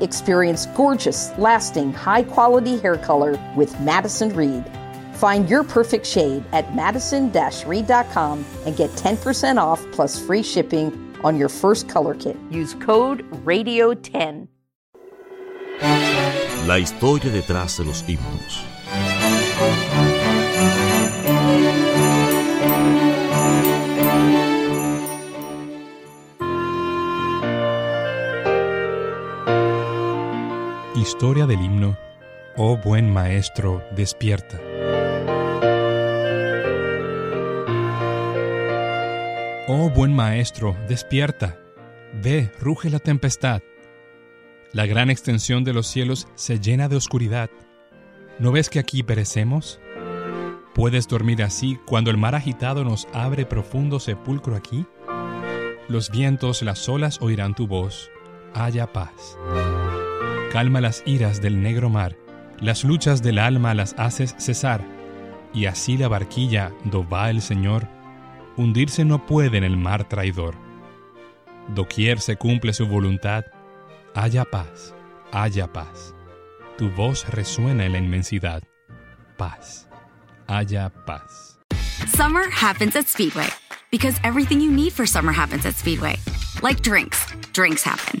Experience gorgeous, lasting, high quality hair color with Madison Reed. Find your perfect shade at madison reed.com and get 10% off plus free shipping on your first color kit. Use code RADIO10. La historia detrás de los himnos. Historia del himno Oh buen maestro, despierta. Oh buen maestro, despierta. Ve, ruge la tempestad. La gran extensión de los cielos se llena de oscuridad. ¿No ves que aquí perecemos? ¿Puedes dormir así cuando el mar agitado nos abre profundo sepulcro aquí? Los vientos, las olas oirán tu voz. Haya paz. Calma las iras del negro mar, las luchas del alma las haces cesar, y así la barquilla, do va el Señor, hundirse no puede en el mar traidor. Doquier se cumple su voluntad, haya paz, haya paz. Tu voz resuena en la inmensidad. Paz, haya paz. Summer happens at Speedway because everything you need for summer happens at Speedway. Like drinks, drinks happen.